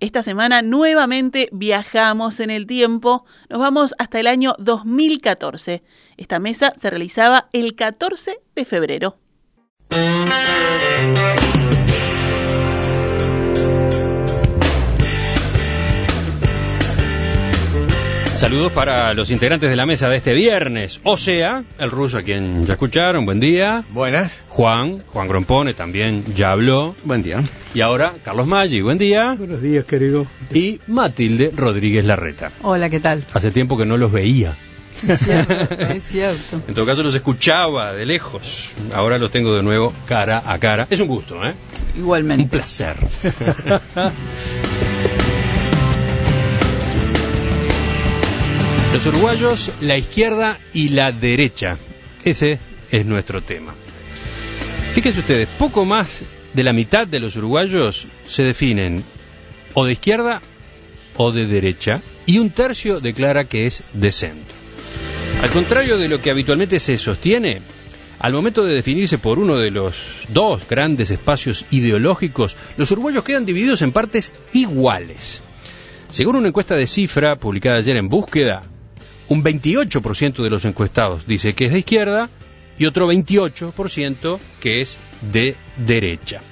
Esta semana nuevamente viajamos en el tiempo, nos vamos hasta el año 2014. Esta mesa se realizaba el 14 de febrero. Saludos para los integrantes de la mesa de este viernes, o sea, el ruso a quien ya escucharon, buen día. Buenas. Juan, Juan Grompone también ya habló. Buen día. Y ahora Carlos Maggi, buen día. Buenos días, querido. Y Matilde Rodríguez Larreta. Hola, ¿qué tal? Hace tiempo que no los veía. Es cierto, es cierto. En todo caso los escuchaba de lejos. Ahora los tengo de nuevo cara a cara. Es un gusto, ¿eh? Un Igualmente. placer. Los uruguayos, la izquierda y la derecha. Ese es nuestro tema. Fíjense ustedes, poco más de la mitad de los uruguayos se definen o de izquierda o de derecha y un tercio declara que es de centro. Al contrario de lo que habitualmente se sostiene, al momento de definirse por uno de los dos grandes espacios ideológicos, los uruguayos quedan divididos en partes iguales. Según una encuesta de cifra publicada ayer en Búsqueda, un 28% de los encuestados dice que es de izquierda y otro 28% que es de derecha.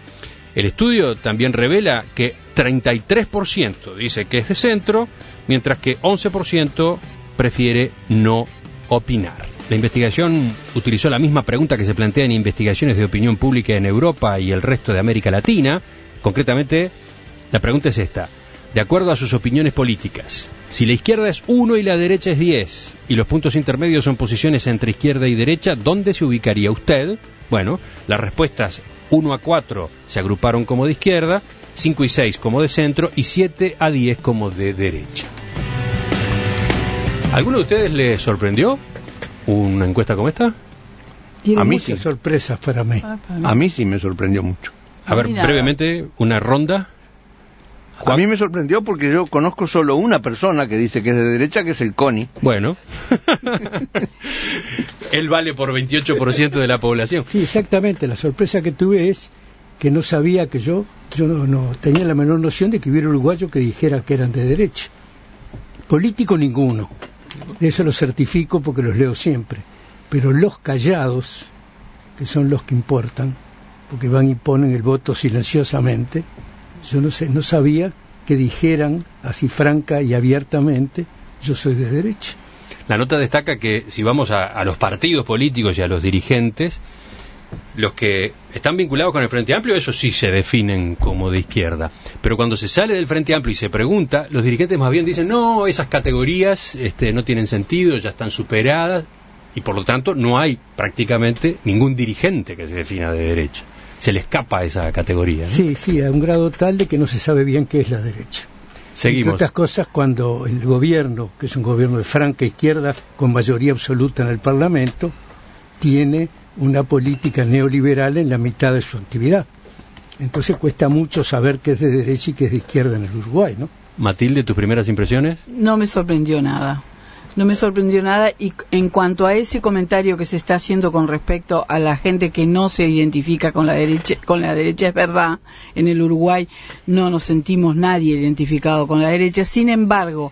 El estudio también revela que 33% dice que es de centro, mientras que 11% prefiere no opinar. La investigación utilizó la misma pregunta que se plantea en investigaciones de opinión pública en Europa y el resto de América Latina. Concretamente, la pregunta es esta. De acuerdo a sus opiniones políticas, si la izquierda es 1 y la derecha es 10, y los puntos intermedios son posiciones entre izquierda y derecha, ¿dónde se ubicaría usted? Bueno, las respuestas 1 a 4 se agruparon como de izquierda, 5 y 6 como de centro y 7 a 10 como de derecha. ¿Alguno de ustedes le sorprendió una encuesta como esta? Tiene A mí muchas sí. sorpresas para mí. Ah, para mí. A mí sí me sorprendió mucho. A ver, brevemente, una ronda. A mí me sorprendió porque yo conozco solo una persona que dice que es de derecha, que es el CONI. Bueno. Él vale por 28% de la población. Sí, exactamente. La sorpresa que tuve es que no sabía que yo, yo no, no tenía la menor noción de que hubiera uruguayos que dijera que eran de derecha. Político ninguno. De eso lo certifico porque los leo siempre. Pero los callados, que son los que importan, porque van y ponen el voto silenciosamente, yo no sé, no sabía que dijeran así franca y abiertamente, yo soy de derecha. La nota destaca que si vamos a, los partidos políticos y a los dirigentes, los que están vinculados con el Frente Amplio, esos sí se definen como de izquierda. Pero cuando se sale del Frente Amplio y se pregunta, los dirigentes más bien dicen, no, esas categorías este, no tienen sentido, ya están superadas, y por lo tanto no hay prácticamente ningún dirigente que se defina de derecha. Se le escapa esa categoría. ¿no? Sí, sí, a un grado tal de que no se sabe bien qué es la derecha. Entre Seguimos. otras cosas, cuando el gobierno, que es un gobierno de franca izquierda, con mayoría absoluta en el Parlamento, tiene una política neoliberal en la mitad de su actividad. Entonces cuesta mucho saber qué es de derecha y qué es de izquierda en el Uruguay, ¿no? Matilde, tus primeras impresiones. No me sorprendió nada. No me sorprendió nada y en cuanto a ese comentario que se está haciendo con respecto a la gente que no se identifica con la derecha, con la derecha es verdad, en el Uruguay no nos sentimos nadie identificado con la derecha, sin embargo,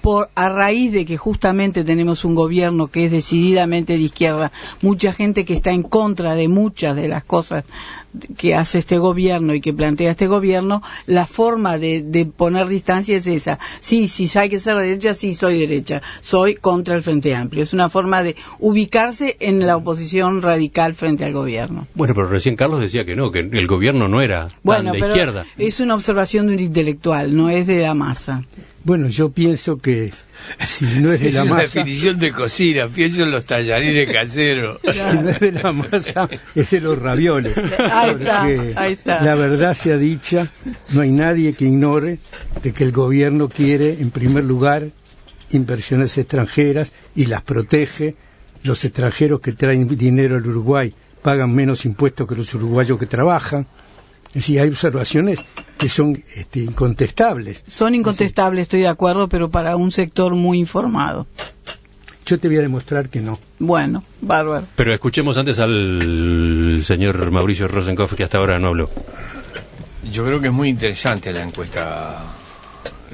por a raíz de que justamente tenemos un gobierno que es decididamente de izquierda, mucha gente que está en contra de muchas de las cosas que hace este gobierno y que plantea este gobierno, la forma de, de poner distancia es esa. Sí, si hay que ser de derecha, sí soy derecha, soy contra el Frente Amplio. Es una forma de ubicarse en la oposición radical frente al gobierno. Bueno, pero recién Carlos decía que no, que el gobierno no era tan de pero izquierda. es una observación de un intelectual, no es de la masa. Bueno, yo pienso que si no es de Es la una masa, definición de cocina, pienso en los tallarines caseros. si no es de la masa, es de los ravioles. Ahí está, Porque ahí está. La verdad sea dicha, no hay nadie que ignore de que el gobierno quiere, en primer lugar, inversiones extranjeras y las protege. Los extranjeros que traen dinero al Uruguay pagan menos impuestos que los uruguayos que trabajan. Es decir, hay observaciones que son este, incontestables. Son incontestables, estoy de acuerdo, pero para un sector muy informado. Yo te voy a demostrar que no. Bueno, bárbaro. Pero escuchemos antes al señor Mauricio Rosenkopf, que hasta ahora no habló. Yo creo que es muy interesante la encuesta,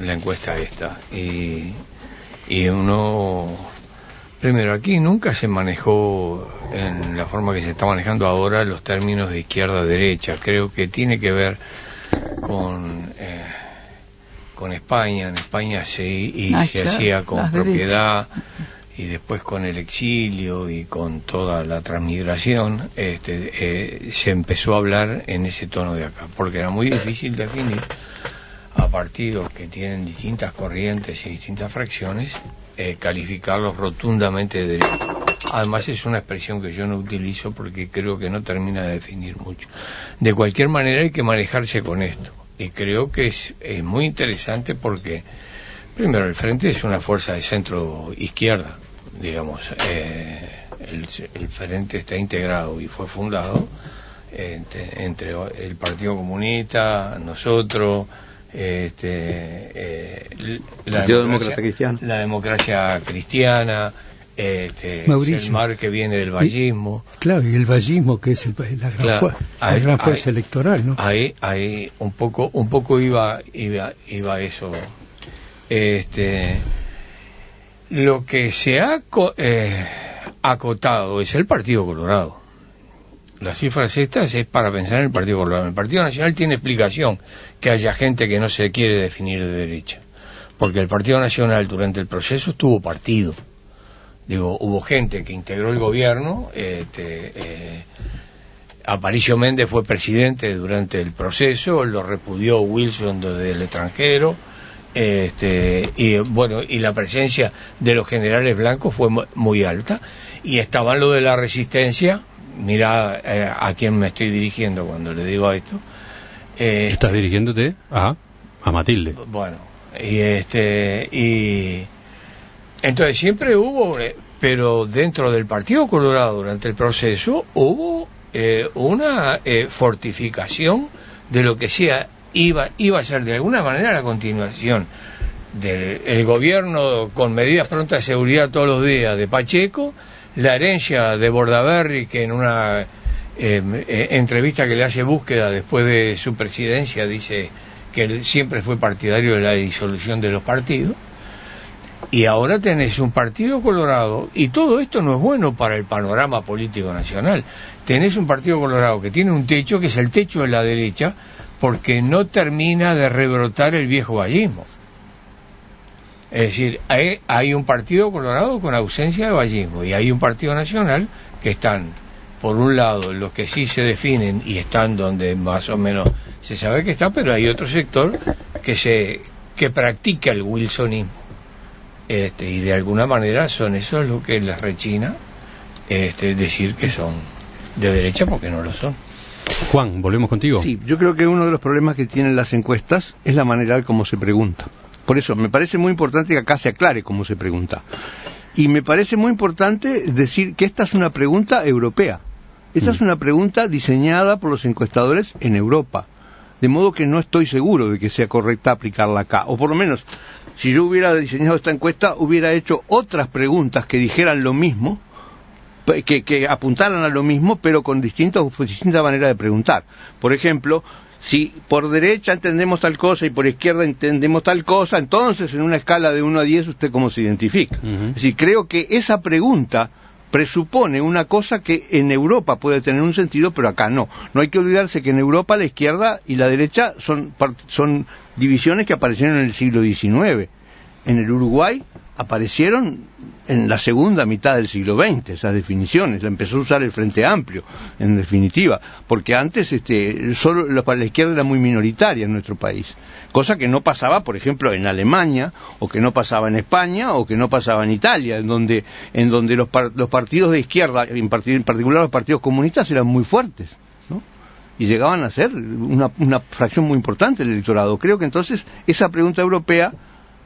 la encuesta esta. Y, y uno, primero, aquí nunca se manejó en la forma que se está manejando ahora los términos de izquierda-derecha. Creo que tiene que ver con... Eh, con España, en España se, y Ah, se claro, hacía con propiedad y después con el exilio y con toda la transmigración, este, eh, se empezó a hablar en ese tono de acá, porque era muy difícil definir a partidos que tienen distintas corrientes y distintas fracciones, eh, calificarlos rotundamente de derecha. Además es una expresión que yo no utilizo porque creo que no termina de definir mucho. De cualquier manera hay que manejarse con esto. Y creo que es, es muy interesante porque, primero, el Frente es una fuerza de centro izquierda, digamos. eh, el, el Frente está integrado y fue fundado entre, entre el Partido Comunista, nosotros, este, eh, la, Partido Demócrata Cristiano. la democracia cristiana, este, Mauricio. el mar que viene del vallismo. Claro, y el vallismo, que es el- la gran, Claro. fu- la Ahí- gran fuerza ahí- electoral, ¿no? Ahí, ahí un poco, un poco iba, iba, iba eso. Este, lo que se ha eh, acotado es el Partido Colorado. Las cifras estas es para pensar en el Partido Colorado. El Partido Nacional tiene explicación que haya gente que no se quiere definir de derecha. Porque el Partido Nacional durante el proceso tuvo partido. Digo, hubo gente que integró el gobierno, este, eh, Aparicio Méndez fue presidente durante el proceso, lo repudió Wilson desde el extranjero, este, y bueno, y la presencia de los generales blancos fue mu- muy alta, y estaban lo de la resistencia, mira eh, a quién me estoy dirigiendo cuando le digo esto, eh, ¿Estás dirigiéndote a, a Matilde? bueno, y este, y entonces siempre hubo, eh, pero dentro del Partido Colorado durante el proceso hubo eh, una eh, fortificación de lo que sea iba iba a ser de alguna manera la continuación del el gobierno con medidas prontas de seguridad todos los días de Pacheco, la herencia de Bordaberry que en una eh, eh, entrevista que le hace búsqueda después de su presidencia dice que siempre fue partidario de la disolución de los partidos y ahora tenés un partido colorado y todo esto no es bueno para el panorama político nacional. Tenés un partido colorado que tiene un techo que es el techo de la derecha porque no termina de rebrotar el viejo vallismo. Es decir, hay, hay un partido colorado con ausencia de vallismo y hay un partido nacional que están, por un lado, los que sí se definen y están donde más o menos se sabe que está, pero hay otro sector que se que practica el wilsonismo. Este, y de alguna manera son eso es lo que les rechina este, decir que son de derecha porque no lo son. Juan, volvemos contigo. Sí, yo creo que uno de los problemas que tienen las encuestas es la manera como se pregunta. Por eso, me parece muy importante que acá se aclare cómo se pregunta. Y me parece muy importante decir que esta es una pregunta europea. Esta es una pregunta diseñada por los encuestadores en Europa. De modo que no estoy seguro de que sea correcta aplicarla acá. O por lo menos, si yo hubiera diseñado esta encuesta, hubiera hecho otras preguntas que dijeran lo mismo, que, que apuntaran a lo mismo, pero con distintos, distinta manera de preguntar. Por ejemplo, si por derecha entendemos tal cosa y por izquierda entendemos tal cosa, entonces en una escala de 1 a 10, ¿usted cómo se identifica? Ujú. Es decir, creo que esa pregunta presupone una cosa que en Europa puede tener un sentido, pero acá no. No hay que olvidarse que en Europa la izquierda y la derecha son, son divisiones que aparecieron en el siglo XIX. En el Uruguay aparecieron en la segunda mitad del siglo XX esas definiciones, la empezó a usar el Frente Amplio, en definitiva, porque antes este, solo la, izquierda era muy minoritaria en nuestro país, cosa que no pasaba, por ejemplo, en Alemania, o que no pasaba en España, o que no pasaba en Italia, en donde, en donde los, par- los partidos de izquierda, en, en particular los partidos comunistas, eran muy fuertes. ¿no? y llegaban a ser una, una fracción muy importante del electorado. Creo que entonces esa pregunta europea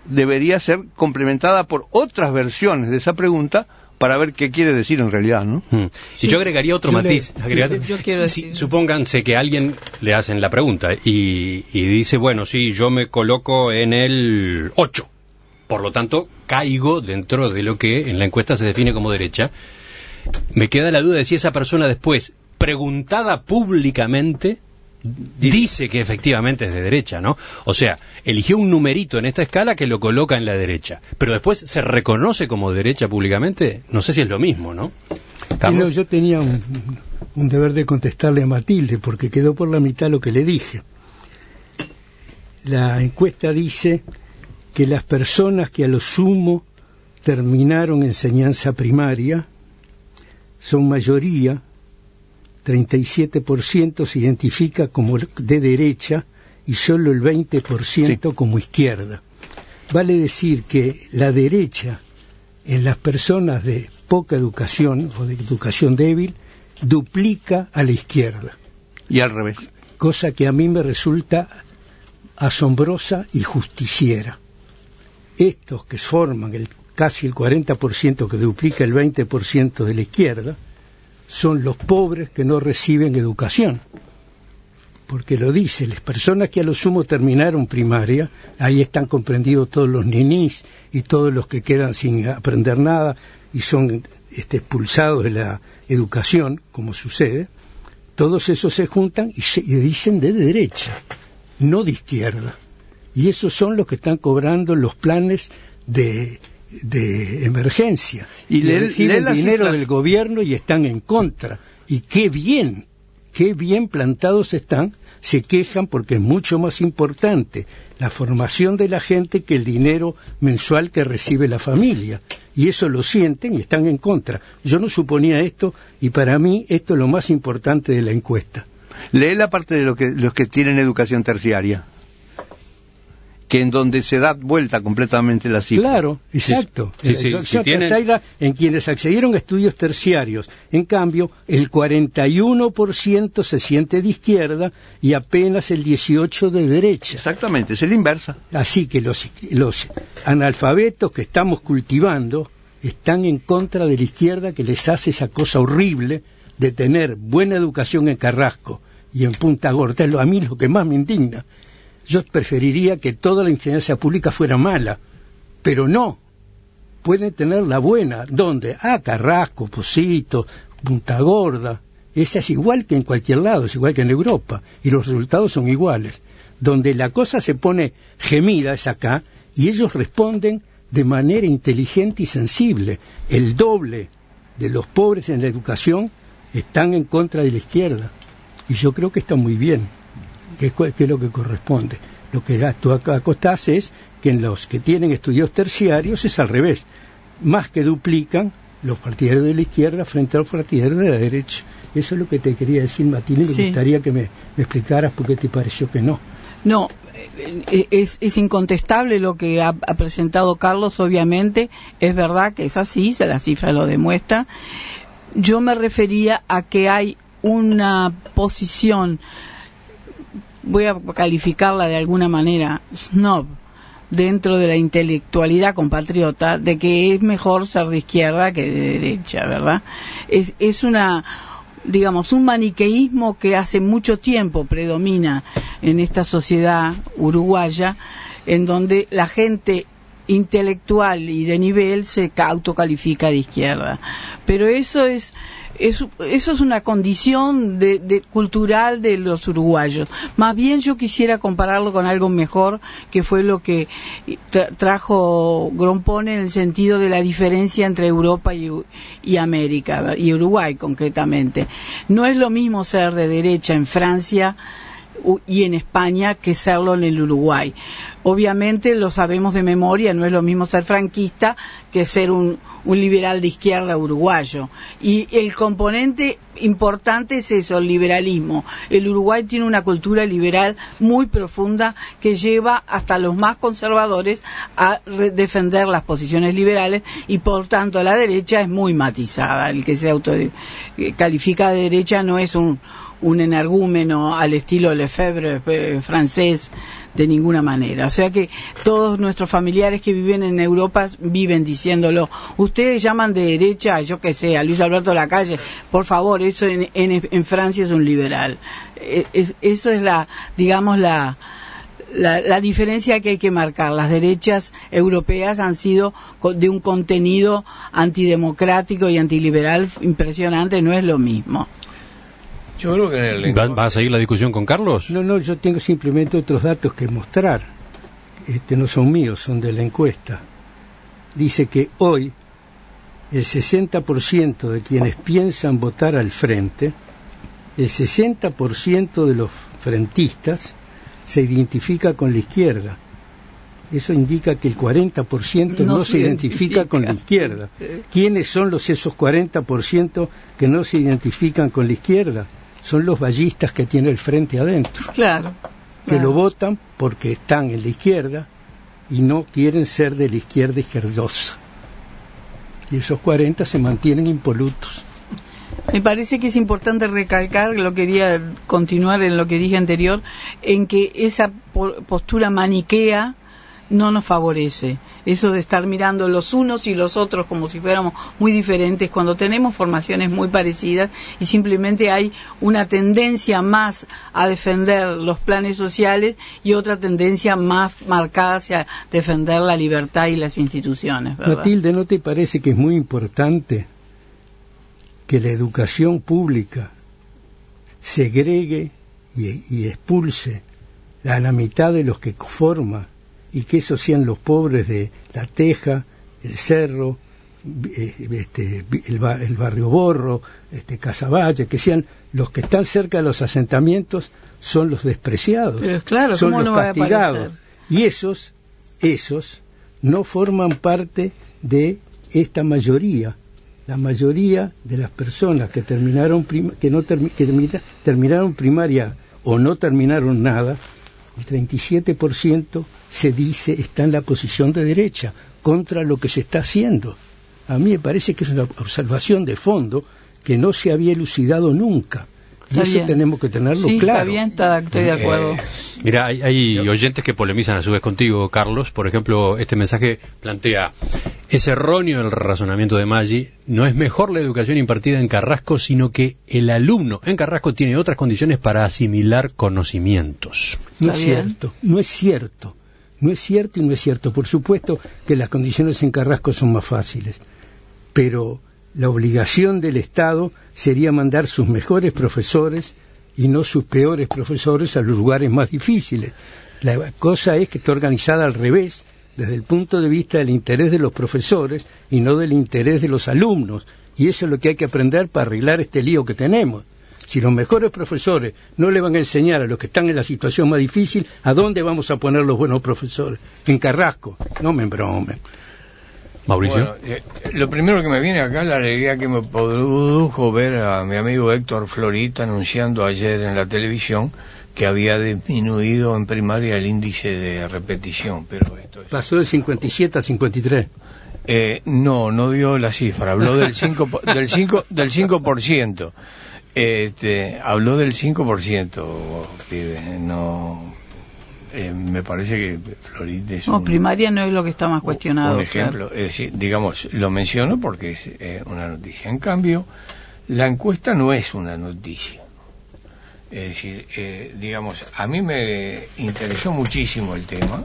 debería ser complementada por otras versiones de esa pregunta para ver qué quiere decir en realidad, ¿no? Mm. y yo agregaría otro Yo le- matiz. yo quiero si- supónganse que a alguien le hacen la pregunta y, y dice, bueno, sí, yo me coloco en el 8. Por lo tanto, caigo dentro de lo que en la encuesta se define como derecha. Me queda la duda de si esa persona después, preguntada públicamente, dice que efectivamente es de derecha, ¿no? O sea, eligió un numerito en esta escala que lo coloca en la derecha, pero después se reconoce como derecha públicamente, no sé si es lo mismo, ¿no? No, yo tenía un, un deber de contestarle a Matilde, porque quedó por la mitad lo que le dije. La encuesta dice que las personas que a lo sumo terminaron enseñanza primaria son mayoría, 37% se identifica como de derecha y solo el 20% como izquierda. Vale decir que la derecha en las personas de poca educación o de educación débil duplica a la izquierda, Y al revés. cosa que a mí me resulta asombrosa y justiciera. Estos que forman el, casi el 40% que duplica el 20% de la izquierda son los pobres que no reciben educación. Porque lo dice, las personas que a lo sumo terminaron primaria, ahí están comprendidos todos los ninis y todos los que quedan sin aprender nada y son este, expulsados de la educación, como sucede, todos esos se juntan y, se, y dicen de derecha, no de izquierda. Y esos son los que están cobrando los planes de, de emergencia. Y Y, lee- reciben dinero cifras. del gobierno y están en contra. Y qué bien, qué bien plantados están, se quejan porque es mucho más importante la formación de la gente que el dinero mensual que recibe la familia. Y eso lo sienten y están en contra. Yo no suponía esto y para mí esto es lo más importante de la encuesta. Lee la parte de lo que, los que tienen educación terciaria, que en donde se da vuelta completamente la cifra. Claro, exacto. Sí, sí, Yo- si yo tienen- Casaira, en quienes accedieron a estudios terciarios. En cambio, el 41% se siente de izquierda y apenas el 18% de derecha. Exactamente, es el inversa. Así que los, los analfabetos que estamos cultivando están en contra de la izquierda que les hace esa cosa horrible de tener buena educación en Carrasco y en Punta Gorda. Es lo- a mí lo que más me indigna. Yo preferiría que toda la enseñanza pública fuera mala, pero no. Pueden tener la buena. ¿Dónde? Ah, Carrasco, Posito, Punta Gorda. Esa es igual que en cualquier lado, es igual que en Europa. Y los resultados son iguales. Donde la cosa se pone gemida es acá y ellos responden de manera inteligente y sensible. El doble de los pobres en la educación están en contra de la izquierda. Y yo creo que está muy bien, que que es lo que corresponde. Lo que tú acostás es que en los que tienen estudios terciarios es al revés. Más que duplican los partidarios de la izquierda frente a los partidarios de la derecha. Eso es lo que te quería decir, Matilde, y me Sí. gustaría que me, me explicaras por qué te pareció que no. No, eh, es, es incontestable lo que ha, ha presentado Carlos, obviamente. Es verdad que es así, las cifras lo demuestran. Yo me refería a que hay una posición, voy a calificarla de alguna manera, snob, dentro de la intelectualidad compatriota, de que es mejor ser de izquierda que de derecha, ¿verdad? Es, es una digamos, un maniqueísmo que hace mucho tiempo predomina en esta sociedad uruguaya, en donde la gente intelectual y de nivel se ca- autocalifica de izquierda. Pero eso es, es- eso es una condición de, de- cultural de los uruguayos. Más bien yo quisiera compararlo con algo mejor, que fue lo que tra- trajo Grompone en el sentido de la diferencia entre Europa y, y América, y Uruguay concretamente. No es lo mismo ser de derecha en Francia y en España que serlo en el Uruguay. Obviamente lo sabemos de memoria, no es lo mismo ser franquista que ser un, un liberal de izquierda uruguayo. Y el componente importante es eso, el liberalismo. El Uruguay tiene una cultura liberal muy profunda que lleva hasta los más conservadores a defender las posiciones liberales y por tanto la derecha es muy matizada. El que se auto califica de derecha no es un un energúmeno al estilo Lefebvre eh, francés de ninguna manera. O sea que todos nuestros familiares que viven en Europa viven diciéndolo. Ustedes llaman de derecha, yo que sé, a Luis Alberto Lacalle, por favor, eso en, en, Francia es un liberal. Eh, es- eso es la, digamos, la, la, la diferencia que hay que marcar. Las derechas europeas han sido de un contenido antidemocrático y antiliberal impresionante, no es lo mismo. Yo creo que en el ¿Va- lenguaje- ¿Va a seguir la discusión con Carlos? No, no, yo tengo simplemente otros datos que mostrar. Este, no son míos, son de la encuesta. Dice que hoy el 60% de quienes piensan votar al frente, el 60% de los frentistas se identifica con la izquierda. Eso indica que el 40% no, No se se identifica con la identifica. izquierda. ¿Quiénes son los esos 40% que no se identifican con la izquierda? Son los ballistas que tiene el frente adentro Claro. que claro. lo votan porque están en la izquierda y no quieren ser de la izquierda izquierdosa. Y esos 40 se mantienen impolutos. Me parece que es importante recalcar, lo quería continuar en lo que dije anterior, en que esa po- postura maniquea no nos favorece. Eso de estar mirando los unos y los otros como si fuéramos muy diferentes, cuando tenemos formaciones muy parecidas y simplemente hay una tendencia más a defender los planes sociales y otra tendencia más marcada hacia defender la libertad y las instituciones. Matilde, ¿no te parece que es muy importante que la educación pública segregue y, y expulse a la mitad de los que forma y que esos sean los pobres de La Teja, el Cerro, eh, este, el, ba- el barrio Borro, este, Casaballe, que sean los que están cerca de los asentamientos son los despreciados, Pero claro, son ¿cómo los no castigados. Y esos, esos no forman parte de esta mayoría. La mayoría de las personas que terminaron que no que termina- terminaron primaria o no terminaron nada, el 37% se dice está en la posición de derecha contra lo que se está haciendo. A mí me parece que es una observación de fondo que no se había elucidado nunca. Y Está eso bien. tenemos que tenerlo sí, claro. está bien, está- estoy de acuerdo. Eh, Mira, hay, hay oyentes que polemizan a su vez contigo, Carlos. Por ejemplo, este mensaje plantea, es erróneo el razonamiento de Maggi, no es mejor la educación impartida en Carrasco, sino que el alumno en Carrasco tiene otras condiciones para asimilar conocimientos. No es bien. cierto, no es cierto. No es cierto y no es cierto. Por supuesto que las condiciones en Carrasco son más fáciles, pero la obligación del Estado sería mandar sus mejores profesores y no sus peores profesores a los lugares más difíciles. La cosa es que está organizada al revés, desde el punto de vista del interés de los profesores y no del interés de los alumnos. Y eso es lo que hay que aprender para arreglar este lío que tenemos. Si los mejores profesores no le van a enseñar a los que están en la situación más difícil, ¿a dónde vamos a poner los buenos profesores? En Carrasco. No me embromen. Mauricio. Bueno, eh, lo primero que me viene acá es la alegría que me produjo ver a mi amigo Héctor Florita anunciando ayer en la televisión que había disminuido en primaria el índice de repetición, pero esto es... Pasó de 57 a 53. Eh, no, no dio la cifra, habló del 5, po- del 5, del 5%. Este, habló del 5%, pibe, no... eh, me parece que Florita es No, un- primaria no es lo que está más cuestionado. un ejemplo, es decir, digamos, lo menciono porque es eh, una noticia. En cambio, la encuesta no es una noticia. Es decir, eh, digamos, a mí me interesó muchísimo el tema,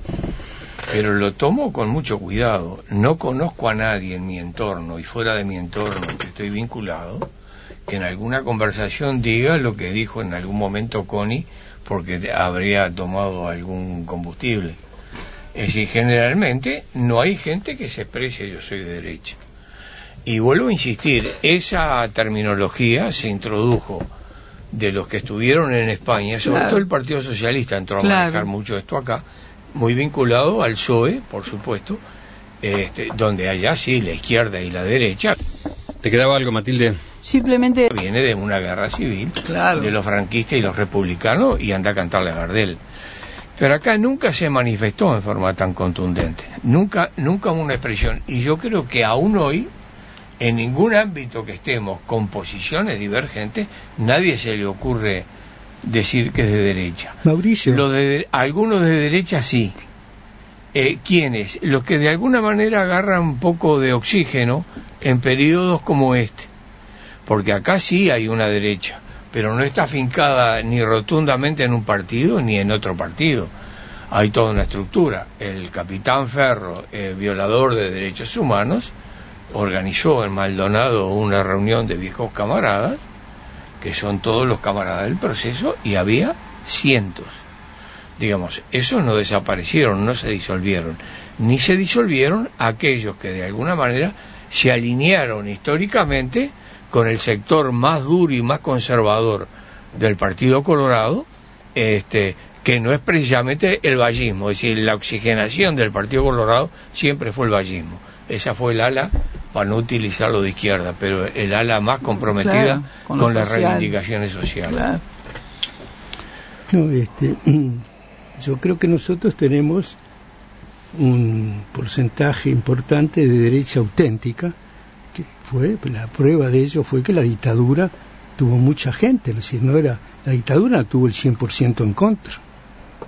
pero lo tomo con mucho cuidado. No conozco a nadie en mi entorno y fuera de mi entorno que estoy vinculado que en alguna conversación diga lo que dijo en algún momento Connie porque habría tomado algún combustible. Es decir, generalmente no hay gente que se exprese yo soy de derecha. Y vuelvo a insistir, esa terminología se introdujo de los que estuvieron en España, sobre Claro. todo el Partido Socialista entró a Claro. manejar mucho esto acá, muy vinculado al PSOE, por supuesto, este, donde allá sí, la izquierda y la derecha ¿Te quedaba algo, Matilde? Simplemente, viene de una guerra civil, Claro. de los franquistas y los republicanos, y anda a cantarle a Gardel. Pero acá nunca se manifestó en forma tan contundente, nunca, nunca una expresión. Y yo creo que aún hoy en ningún ámbito que estemos con posiciones divergentes, nadie se le ocurre decir que es de derecha. Mauricio. Lo de, algunos de derecha sí. Eh, ¿Quiénes? Los que de alguna manera agarran un poco de oxígeno en periodos como este. Porque acá sí hay una derecha, pero no está fincada ni rotundamente en un partido ni en otro partido. Hay toda una estructura. El capitán Ferro, eh, violador de derechos humanos, organizó en Maldonado una reunión de viejos camaradas, que son todos los camaradas del proceso, y había cientos. Digamos, esos no desaparecieron, no se disolvieron, ni se disolvieron aquellos que de alguna manera se alinearon históricamente con el sector más duro y más conservador del Partido Colorado, este, que no es precisamente el vallismo, es decir, la oxigenación del Partido Colorado siempre fue el vallismo. Esa fue el ala, para no utilizarlo de izquierda, pero el ala más comprometida Claro, con las social. reivindicaciones sociales. Claro. No, este, yo creo que nosotros tenemos un porcentaje importante de derecha auténtica, fue, la prueba de ello fue que la dictadura tuvo mucha gente, es decir, no era, la dictadura tuvo el 100% en contra.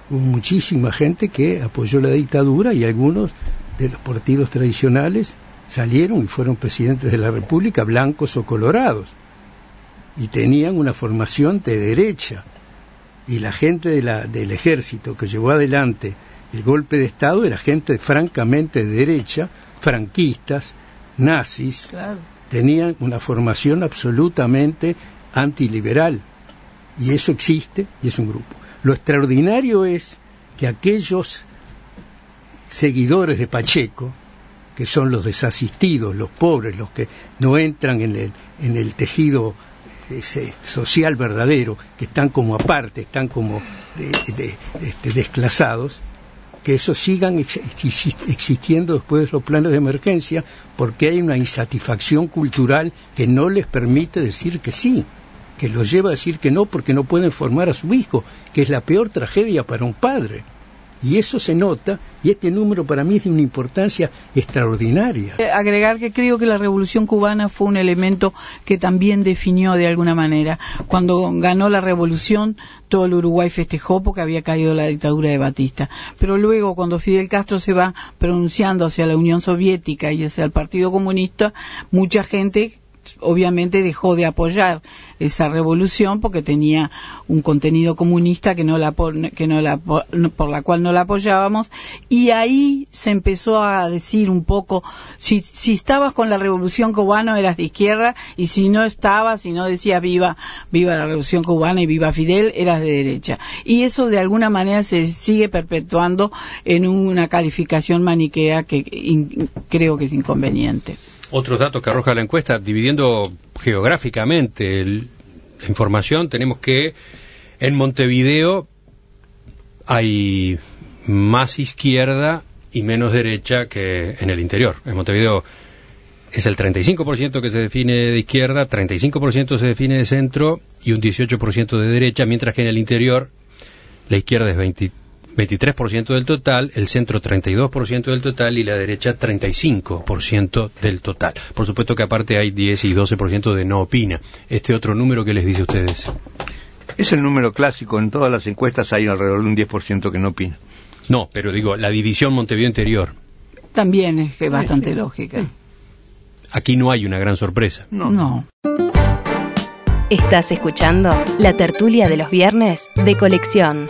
Hubo muchísima gente que apoyó la dictadura y algunos de los partidos tradicionales salieron y fueron presidentes de la República, blancos o colorados, y tenían una formación de derecha y la gente de la- del ejército que llevó adelante el golpe de Estado era gente francamente de derecha, franquistas, nazis, Claro. tenían una formación absolutamente antiliberal. Y eso existe y es un grupo. Lo extraordinario es que aquellos seguidores de Pacheco, que son los desasistidos, los pobres, los que no entran en el, en el tejido ese social verdadero, que están como aparte, están como de- de- este, desclasados, que esos sigan ex- exis- existiendo después de los planes de emergencia, porque hay una insatisfacción cultural que no les permite decir que sí, que los lleva a decir que no porque no pueden formar a su hijo, que es la peor tragedia para un padre. Y eso se nota, y este número para mí es de una importancia extraordinaria. Eh, Agregar que creo que la revolución cubana fue un elemento que también definió de alguna manera. Cuando ganó la revolución, todo el Uruguay festejó porque había caído la dictadura de Batista. Pero luego, cuando Fidel Castro se va pronunciando hacia la Unión Soviética y hacia el Partido Comunista, mucha gente obviamente dejó de apoyar esa revolución porque tenía un contenido comunista que no la que no la por la cual no la apoyábamos. Y ahí se empezó a decir un poco si si estabas con la revolución cubana eras de izquierda y si no estabas si no decías viva viva la revolución cubana y viva Fidel eras de derecha. Y eso de alguna manera se sigue perpetuando en una calificación maniquea que creo que es inconveniente Otros datos que arroja la encuesta, dividiendo geográficamente la información, tenemos que en Montevideo hay más izquierda y menos derecha que en el interior. En Montevideo es el 35% que se define de izquierda, 35% se define de centro y un 18% de derecha, mientras que en el interior la izquierda es 20 23% del total, el centro 32% del total y la derecha 35% del total. Por supuesto que aparte hay 10 y 12% de no opina. Este otro número que les dice a ustedes. Es el número clásico, en todas las encuestas hay alrededor de un 10% que no opina. No, pero digo, la división Montevideo interior. también es que es bastante lógica Aquí no hay una gran sorpresa. no. Estás escuchando la tertulia de los viernes de colección.